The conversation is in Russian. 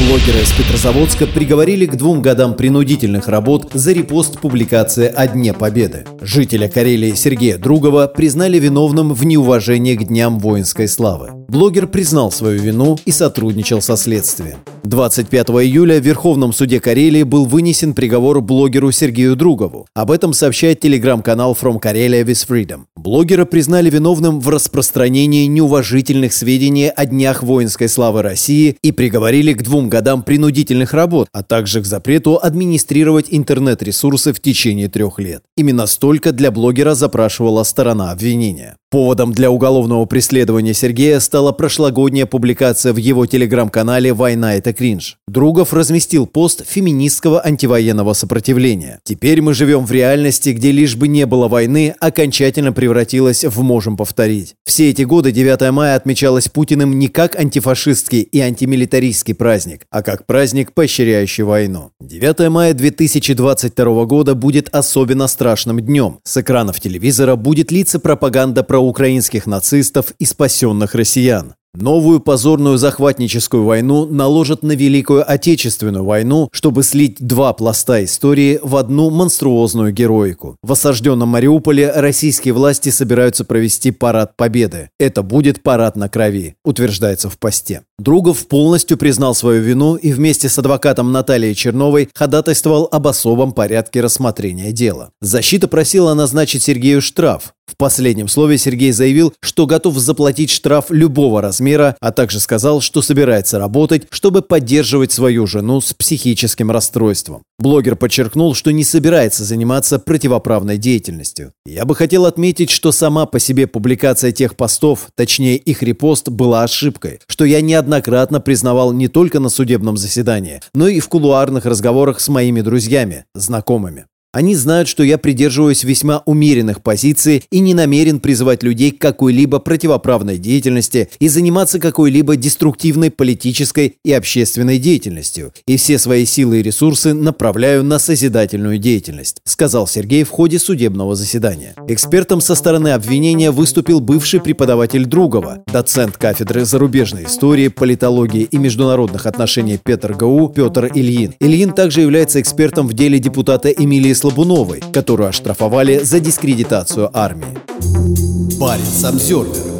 Блогера из Петрозаводска приговорили к двум годам принудительных работ за репост публикации о Дне Победы. Жителя Карелии Сергея Другова признали виновным в неуважении к Дням воинской славы. Блогер признал свою вину и сотрудничал со следствием. 25 июля в Верховном суде Карелии был вынесен приговор блогеру Сергею Другову. Об этом сообщает телеграм-канал From Karelia with Freedom. Блогера признали виновным в распространении неуважительных сведений о днях воинской славы России и приговорили к двум годам принудительных работ, а также к запрету администрировать интернет-ресурсы в течение трех лет. Именно столько для блогера запрашивала сторона обвинения. Поводом для уголовного преследования Сергея стала прошлогодняя публикация в его телеграм-канале «Война – это кринж». Другов разместил пост феминистского антивоенного сопротивления. «Теперь мы живем в реальности, где лишь бы не было войны, окончательно превратилась в «можем повторить». Все эти годы 9 мая отмечалось Путиным не как антифашистский и антимилитаристский праздник, а как праздник, поощряющий войну. 9 мая 2022 года будет особенно страшным днем. С экранов телевизора будет литься пропаганда про украинских нацистов и спасенных россиян. Новую позорную захватническую войну наложат на Великую Отечественную войну, чтобы слить два пласта истории в одну монструозную героику. В осажденном Мариуполе российские власти собираются провести парад победы. Это будет парад на крови, утверждается в посте. Другов полностью признал свою вину и вместе с адвокатом Натальей Черновой ходатайствовал об особом порядке рассмотрения дела. Защита просила назначить Сергею штраф. В последнем слове Сергей заявил, что готов заплатить штраф любого размера, а также сказал, что собирается работать, чтобы поддерживать свою жену с психическим расстройством. Блогер подчеркнул, что не собирается заниматься противоправной деятельностью. Я бы хотел отметить, что сама по себе публикация тех постов, точнее их репост, была ошибкой, что я неоднократно признавал не только на судебном заседании, но и в кулуарных разговорах с моими друзьями, знакомыми. Они знают, что я придерживаюсь весьма умеренных позиций и не намерен призывать людей к какой-либо противоправной деятельности и заниматься какой-либо деструктивной политической и общественной деятельностью. И все свои силы и ресурсы направляю на созидательную деятельность, сказал Сергей в ходе судебного заседания. Экспертом со стороны обвинения выступил бывший преподаватель Другова, доцент кафедры зарубежной истории, политологии и международных отношений Петр ГУ Петр Ильин. Ильин также является экспертом в деле депутата Эмилии Слабуновой, которую оштрафовали за дискредитацию армии. Парень Самсервер